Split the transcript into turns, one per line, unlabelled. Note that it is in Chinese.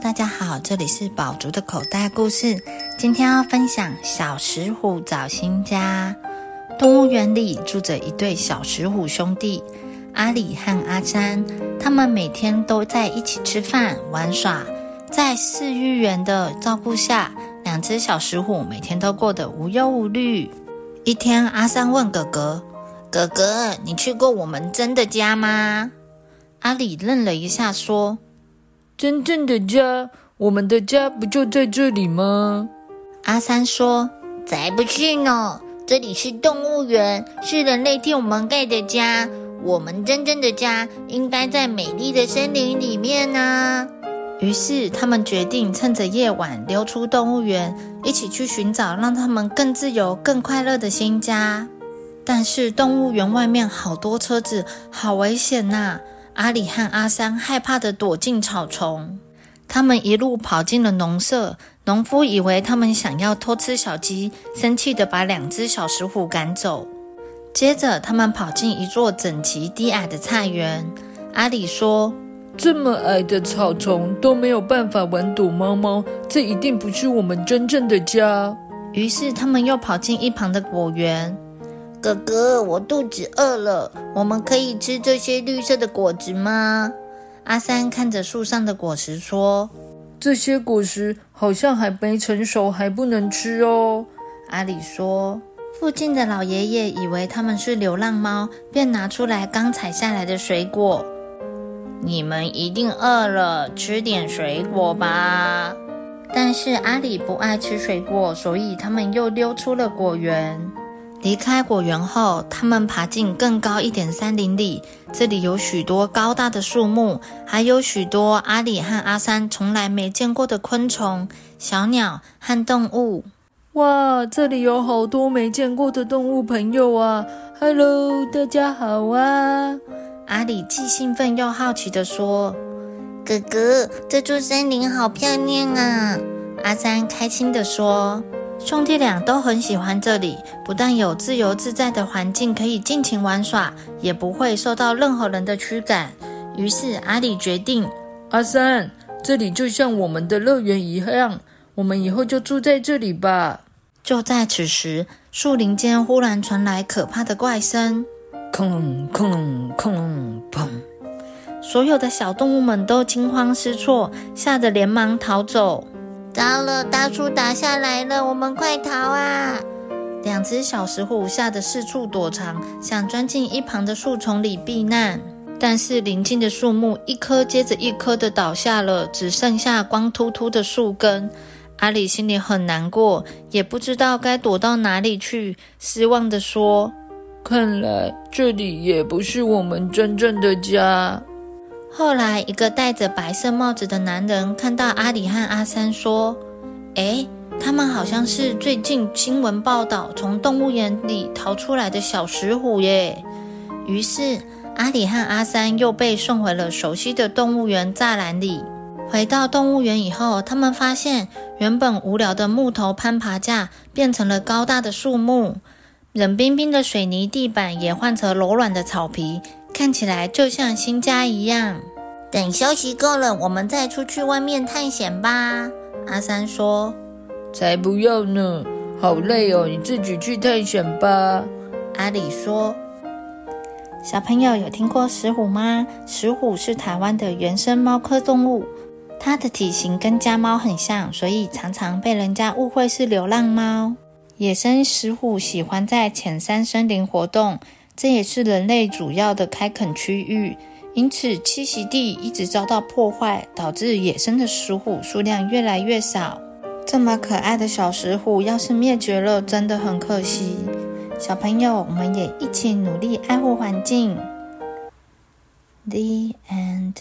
大家好，这里是宝竹的口袋故事。今天要分享小石虎找新家。动物园里住着一对小石虎兄弟，阿里和阿山。他们每天都在一起吃饭、玩耍。在饲育员的照顾下，两只小石虎每天都过得无忧无虑。一天，阿三问哥哥：“哥哥，你去过我们真的家吗？”阿里愣了一下，说。
真正的家，我们的家不就在这里吗？
阿三说：“
才不是呢，这里是动物园，是人类替我们盖的家。我们真正的家应该在美丽的森林里面呢。”
于是他们决定趁着夜晚溜出动物园，一起去寻找让他们更自由、更快乐的新家。但是动物园外面好多车子，好危险呐！阿里和阿三害怕的躲进草丛，他们一路跑进了农舍。农夫以为他们想要偷吃小鸡，生气的把两只小石虎赶走。接着，他们跑进一座整齐低矮的菜园。阿里说：“
这么矮的草丛都没有办法玩躲猫猫，这一定不是我们真正的家。”
于是，他们又跑进一旁的果园。
哥哥，我肚子饿了，我们可以吃这些绿色的果子吗？
阿三看着树上的果实说：“
这些果实好像还没成熟，还不能吃哦。”
阿里说：“附近的老爷爷以为他们是流浪猫，便拿出来刚采下来的水果。
你们一定饿了，吃点水果吧。”
但是阿里不爱吃水果，所以他们又溜出了果园。离开果园后，他们爬进更高一点山林里。这里有许多高大的树木，还有许多阿里和阿三从来没见过的昆虫、小鸟和动物。
哇，这里有好多没见过的动物朋友啊！Hello，大家好啊！
阿里既兴奋又好奇地说：“
哥哥，这座森林好漂亮啊！”
阿三开心地说。兄弟俩都很喜欢这里，不但有自由自在的环境可以尽情玩耍，也不会受到任何人的驱赶。于是阿里决定：
阿三，这里就像我们的乐园一样，我们以后就住在这里吧。
就在此时，树林间忽然传来可怕的怪声：
恐龙，恐龙，恐龙，砰！
所有的小动物们都惊慌失措，吓得连忙逃走。
糟了，大树打下来了，我们快逃啊！
两只小石虎吓得四处躲藏，想钻进一旁的树丛里避难。但是邻近的树木一棵接着一棵的倒下了，只剩下光秃秃的树根。阿里心里很难过，也不知道该躲到哪里去，失望地说：“
看来这里也不是我们真正的家。”
后来，一个戴着白色帽子的男人看到阿里和阿三，说：“哎，他们好像是最近新闻报道从动物园里逃出来的小石虎耶。”于是，阿里和阿三又被送回了熟悉的动物园栅栏里。回到动物园以后，他们发现原本无聊的木头攀爬架变成了高大的树木，冷冰冰的水泥地板也换成柔软的草皮。看起来就像新家一样。
等休息够了，我们再出去外面探险吧。
阿三说：“
才不要呢，好累哦，你自己去探险吧。”
阿里说：“小朋友有听过石虎吗？石虎是台湾的原生猫科动物，它的体型跟家猫很像，所以常常被人家误会是流浪猫。野生石虎喜欢在浅山森林活动。”这也是人类主要的开垦区域，因此栖息地一直遭到破坏，导致野生的石虎数量越来越少。这么可爱的小石虎要是灭绝了，真的很可惜。小朋友，我们也一起努力爱护环境。The end.